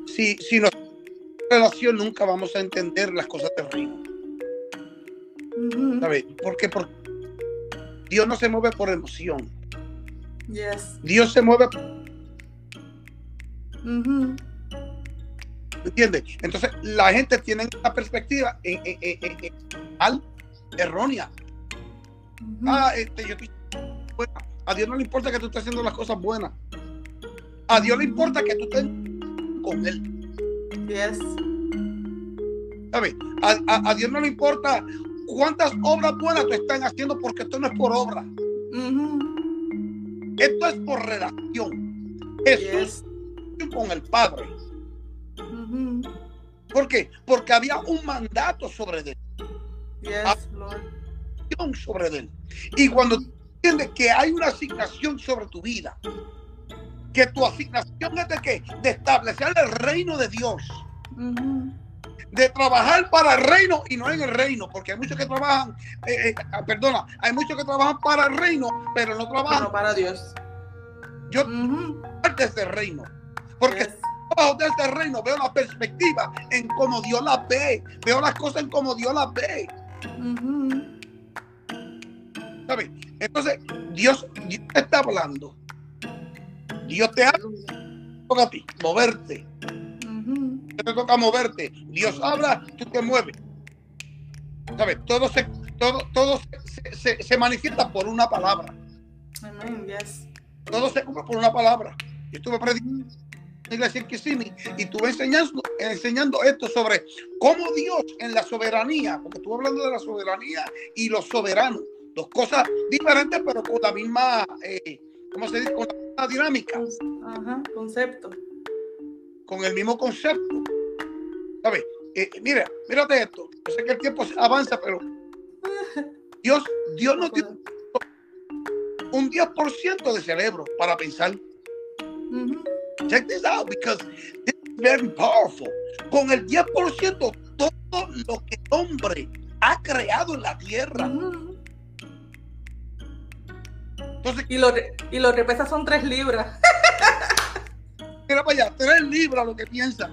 Si, si no relación, nunca vamos a entender las cosas del reino. ¿Sabes? Porque, porque Dios no se mueve por emoción. Dios se mueve. Uh ¿Entiendes? Entonces, la gente tiene una perspectiva errónea. Ah, este, yo a Dios no le importa que tú estés haciendo las cosas buenas. A Dios le importa que tú estés con Él. Yes. ¿Sabes? A, Dios no le importa cuántas obras buenas te están haciendo porque esto no es por obra. Esto es por relación. Jesús con el Padre. ¿Por qué? Porque había un mandato sobre él. Yes, sobre él. Y cuando entiendes que hay una asignación sobre tu vida, que tu asignación es de qué? De establecer el reino de Dios. De trabajar para el reino y no en el reino, porque hay muchos que trabajan, eh, eh, ah, perdona, hay muchos que trabajan para el reino, pero no trabajan para Dios. Yo desde el reino, porque trabajo desde el reino veo la perspectiva en cómo Dios la ve, veo las cosas en cómo Dios las ve. ¿Sabes? Entonces, Dios, Dios te está hablando. Dios te habla. A ti, moverte. Te toca moverte. Dios habla, tú te mueves. ¿Sabes? Todo se, todo, todo se, se, manifiesta por una palabra. Todo se cumple por una palabra. Yo estuve predicando en la iglesia en Kissimmee y estuve enseñando, enseñando esto sobre cómo Dios en la soberanía, porque estuve hablando de la soberanía y los soberanos, dos cosas diferentes, pero con la misma, eh, ¿cómo se dice? Con la misma dinámica. Ajá, concepto. Con el mismo concepto. ¿Sabes? Eh, mira, mírate esto. Yo sé que el tiempo avanza, pero Dios, Dios nos dio un 10% de cerebro para pensar. Check this out, because this is very powerful. Con el 10% todo lo que el hombre ha creado en la tierra. Entonces, y lo, y lo que pesa son tres libras. Mira para allá, tres libras lo que piensa.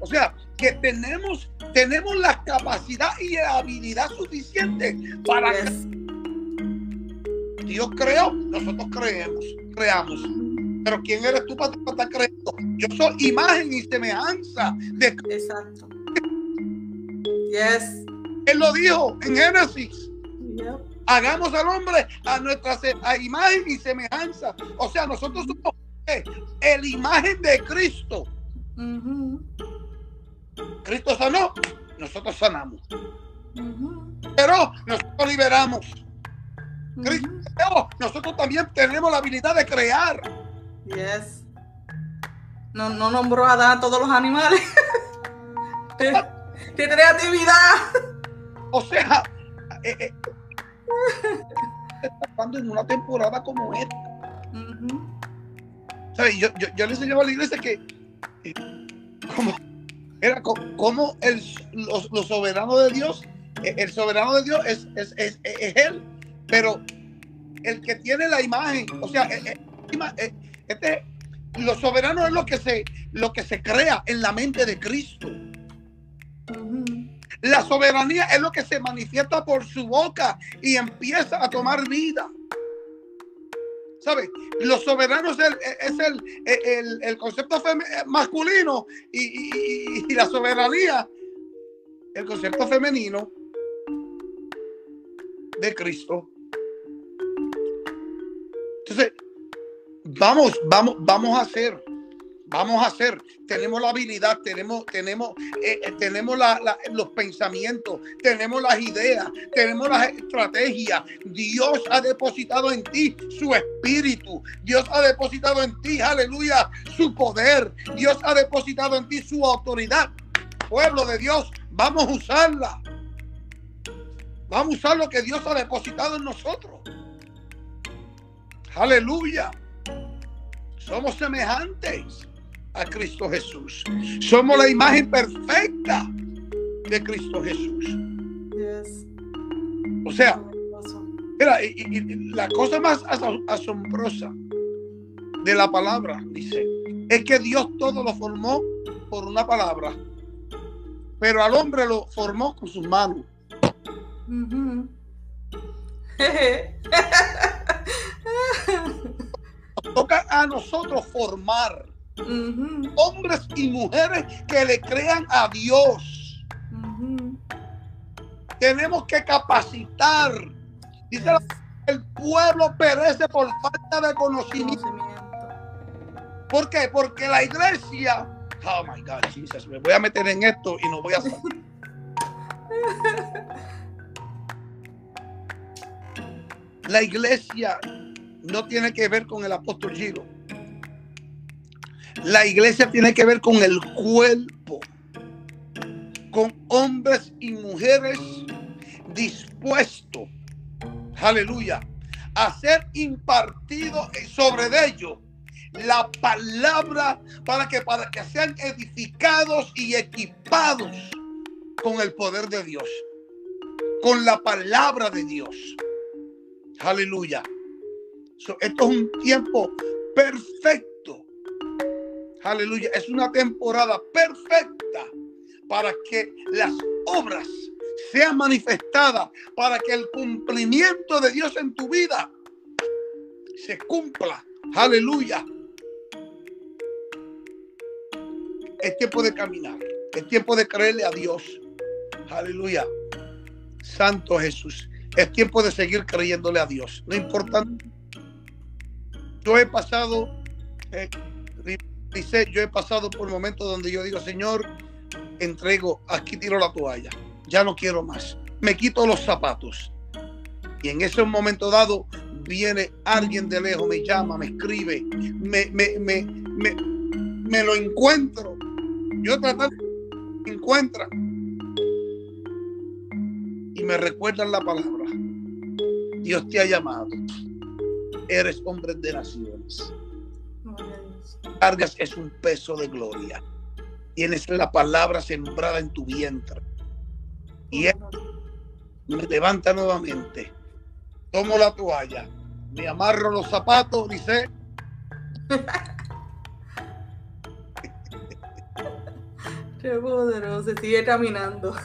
O sea, que tenemos, tenemos la capacidad y la habilidad suficiente para Dios creó, nosotros creemos, creamos. Pero ¿quién eres tú para estar creyendo? Yo soy imagen y semejanza de Exacto. Yes. Él lo dijo en Génesis. Hagamos al hombre a nuestra imagen y semejanza. O sea, nosotros somos el imagen de Cristo. Cristo sanó, nosotros sanamos. Pero nosotros liberamos. Cristo, nosotros también tenemos la habilidad de crear. Yes. No, no nombró a Adán todos los animales. ¡Qué, creatividad! O sea, eh, eh, en una temporada como esta. Yo, yo, yo, le enseñaba a la iglesia que eh, como, era como el, los, soberanos de Dios, eh, el soberano de Dios es, es, es, es, él, pero el que tiene la imagen, o sea, eh, este, lo soberano es lo que se, lo que se crea en la mente de Cristo. La soberanía es lo que se manifiesta por su boca y empieza a tomar vida. ¿Sabes? Los soberanos es, el, el, concepto masculino y, la soberanía, el concepto femenino de Cristo. Entonces, vamos, vamos, vamos a hacer vamos a hacer. Tenemos la habilidad, tenemos, tenemos, eh, eh, tenemos los pensamientos, tenemos las ideas, tenemos las estrategias. Dios ha depositado en ti su espíritu. Dios ha depositado en ti, aleluya, su poder. Dios ha depositado en ti su autoridad. Pueblo de Dios, vamos a usarla. Vamos a usar lo que Dios ha depositado en nosotros. Aleluya. Somos semejantes a Cristo Jesús. Somos la imagen perfecta de Cristo Jesús. O sea, mira, la cosa más asombrosa de la palabra, dice, es que Dios todo lo formó por una palabra, pero al hombre lo formó con sus manos. toca a nosotros formar hombres y mujeres que le crean a Dios. Tenemos que capacitar. Dice el pueblo perece por falta de conocimiento. ¿Por qué? Porque la iglesia, oh my God, Jesus, me voy a meter en esto y no voy a salir. La iglesia no tiene que ver con el apóstol Giro. La iglesia tiene que ver con el cuerpo, con hombres y mujeres dispuestos, aleluya, a ser impartido sobre ellos la palabra para que, para que sean edificados y equipados con el poder de Dios, con la palabra de Dios. Aleluya. esto es un tiempo perfecto. Aleluya. Es una temporada perfecta para que las obras sean manifestadas, para que el cumplimiento de Dios en tu vida se cumpla. Aleluya. Es tiempo de caminar. Es tiempo de creerle a Dios. Aleluya. Santo Jesús. Es tiempo de seguir creyéndole a Dios. No importa. Yo he pasado, eh, dice, yo he pasado por momentos donde yo digo, Señor, entrego, aquí tiro la toalla. Ya no quiero más. Me quito los zapatos. Y en ese momento dado viene alguien de lejos, me llama, me escribe, me, me, me, me, lo encuentro. Yo tratando, me y me recuerdan la palabra. Dios te ha llamado. Eres hombre de naciones. Cargas es un peso de gloria. Tienes la palabra sembrada en tu vientre. Y él me levanta nuevamente. Tomo la toalla. Me amarro los zapatos, dice. Qué poderoso, sigue caminando.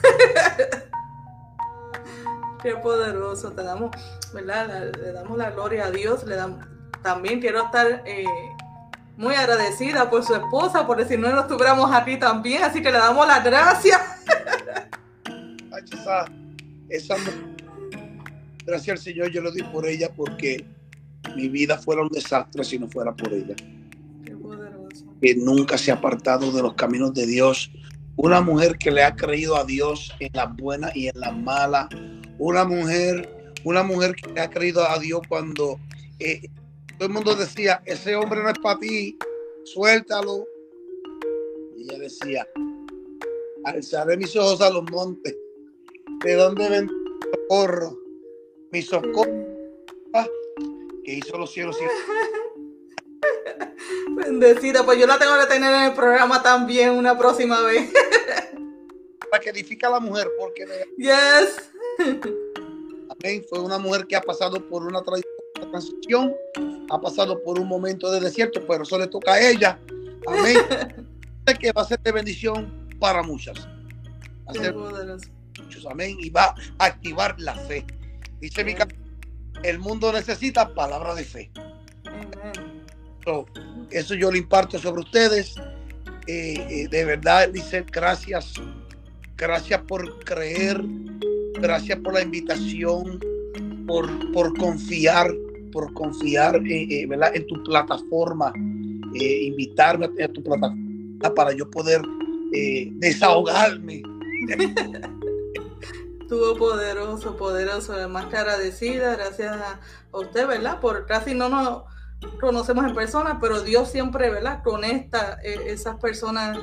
Qué poderoso, te damos, ¿verdad? Le damos la gloria a Dios, le damos, también quiero estar eh, muy agradecida por su esposa, porque si no, nos estuviéramos aquí también, así que le damos las gracias. Esa, esa, gracias al Señor, yo lo di por ella porque mi vida fuera un desastre si no fuera por ella. Qué poderoso. Que nunca se ha apartado de los caminos de Dios. Una mujer que le ha creído a Dios en las buenas y en las malas una mujer, una mujer que ha creído a Dios cuando eh, todo el mundo decía, ese hombre no es para ti, suéltalo. Y ella decía, alzaré mis ojos a los montes, ¿de dónde ven socorro? Mi socorro que hizo los cielos y Bendecida, pues yo la tengo que tener en el programa también una próxima vez. Para que edifica a la mujer, porque... Yes. Amén. Fue una mujer que ha pasado por una transición, ha pasado por un momento de desierto, pero eso le toca a ella. Amén. que va a ser de bendición para muchas. muchos, amén. Y va a activar la fe. Dice mi el mundo necesita palabra de fe. eso yo lo imparto sobre ustedes. Eh, eh, de verdad, dice, gracias. Gracias por creer Gracias por la invitación, por, por confiar, por confiar eh, eh, ¿verdad? en tu plataforma, eh, invitarme a, tu plataforma para yo poder desahogarme. Estuvo poderoso, poderoso, además que agradecida, gracias a usted, ¿verdad? Por casi no nos conocemos en persona, pero Dios siempre, ¿verdad? Conecta esas personas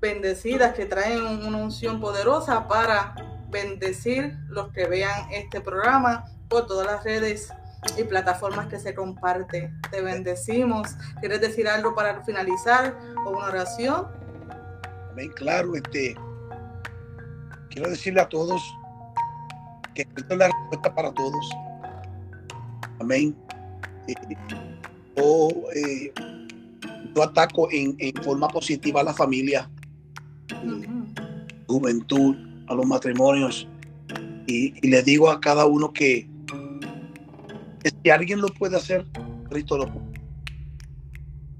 bendecidas que traen una unción poderosa para bendecir los que vean este programa por todas las redes y plataformas que se comparte. Te bendecimos. ¿Quieres decir algo para finalizar o una oración? Amén, claro, este quiero decirle a todos que esta es la respuesta para todos. Amén. Eh, eh, yo, ataco en, forma positiva a la familia, juventud, a los matrimonios, y, y le digo a cada uno que si alguien lo puede hacer, Cristo lo puede.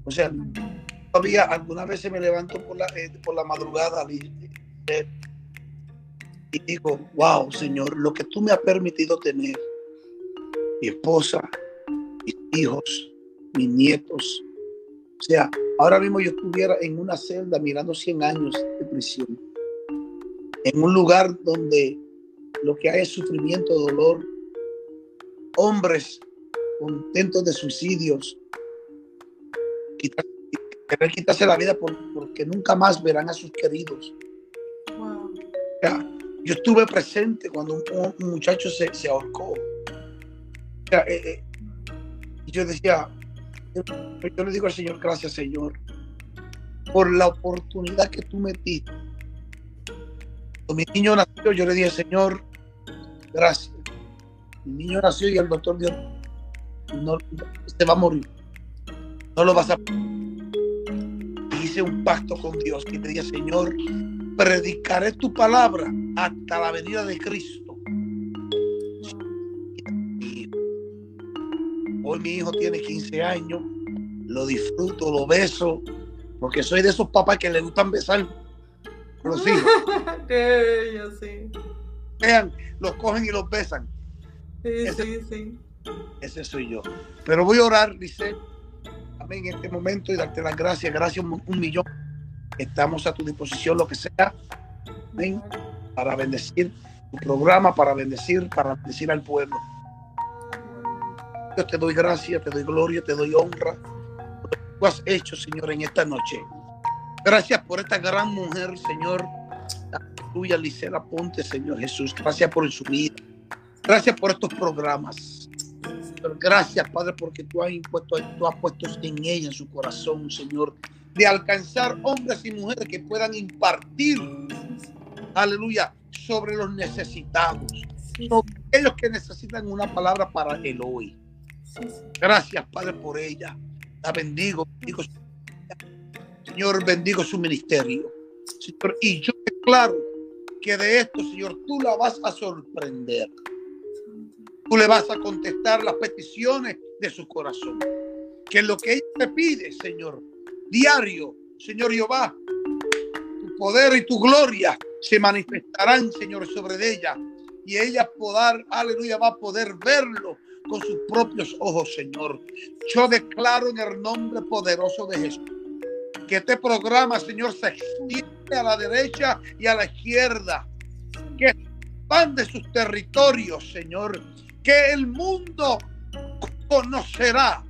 O sea, todavía algunas veces me levanto por la, eh, por la madrugada y, y digo, wow, Señor, lo que tú me has permitido tener, mi esposa, mis hijos, mis nietos. O sea, ahora mismo yo estuviera en una celda mirando 100 años de prisión, en un lugar donde lo que hay es sufrimiento, dolor, hombres contentos de suicidios, querer quitarse la vida porque nunca más verán a sus queridos. yo estuve presente cuando un, muchacho se, se ahorcó. Eh, eh, y yo decía, yo, le digo al Señor, gracias Señor, por la oportunidad que tú me diste. Cuando mi niño nació, yo le dije, Señor, gracias. Mi niño nació y el doctor dio no se va a morir. No lo vas a. Hice un pacto con Dios que te dije, Señor, predicaré tu palabra hasta la venida de Cristo. Hoy mi hijo tiene 15 años, lo disfruto, lo beso, porque soy de esos papás que le gustan besar los hijos. sí. Vean, los cogen y los besan. Sí, sí, sí. Ese soy yo. Pero voy a orar, dice, amén, en este momento y darte las gracias. Gracias un, millón. Estamos a tu disposición, lo que sea. Amén. Para bendecir tu programa, para bendecir, para bendecir al pueblo. Yo te doy gracias, te doy gloria, te doy honra. Por lo que tú has hecho, Señor, en esta noche. Gracias por esta gran mujer, Señor. Tuya, Licela Ponte, Señor Jesús. Gracias por su vida. Gracias por estos programas. Gracias, Padre, porque tú has, impuesto, tú has puesto en ella, en su corazón, Señor, de alcanzar hombres y mujeres que puedan impartir, aleluya, sobre los necesitados, sobre aquellos que necesitan una palabra para el hoy. Gracias, Padre, por ella. La bendigo, Señor, bendigo su ministerio. Y yo declaro que de esto, Señor, tú la vas a sorprender. Tú le vas a contestar las peticiones de su corazón. Que lo que ella te pide, Señor, diario, Señor Jehová, tu poder y tu gloria se manifestarán, Señor, sobre ella. Y ella poder, aleluya, va a poder verlo con sus propios ojos, Señor. Yo declaro en el nombre poderoso de Jesús que este programa, Señor, se extiende a la derecha y a la izquierda. Que expande sus territorios, Señor que el mundo conocerá.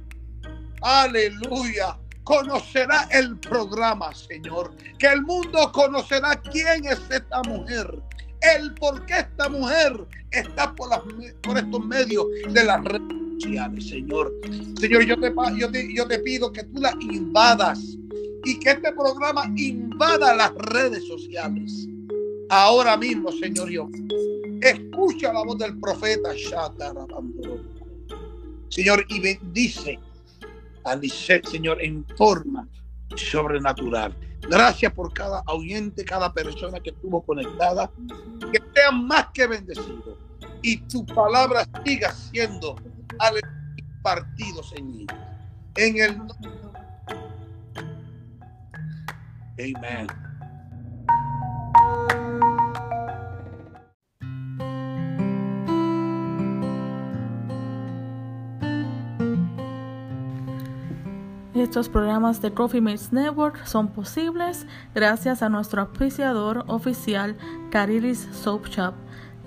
Aleluya. Conocerá el programa, Señor. Que el mundo conocerá quién es esta mujer. El por qué esta mujer está por, las, por estos medios de las redes sociales, Señor. Señor, yo te, yo, te, yo te pido que tú la invadas y que este programa invada las redes sociales. Ahora mismo, Señor Dios. Escucha la voz del profeta Señor, y bendice a Señor, en forma sobrenatural. Gracias por cada oyente, cada persona que estuvo conectada. Que sean más que bendecidos. Y tu palabra siga siendo partidos en mí. En el Amén. Estos programas de Coffee Mates Network son posibles gracias a nuestro apreciador oficial Carilis Soap Shop,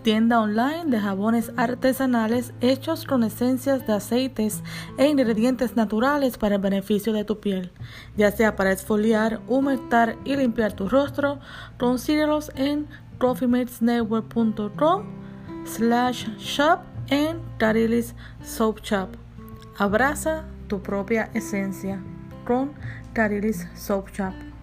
tienda online de jabones artesanales hechos con esencias de aceites e ingredientes naturales para el beneficio de tu piel, ya sea para exfoliar, humectar y limpiar tu rostro, consíguelos en coffeematesnetwork.com slash shop en Tarilis Soap Shop. Abraza tu propia esencia con Tarilis Soap Shop.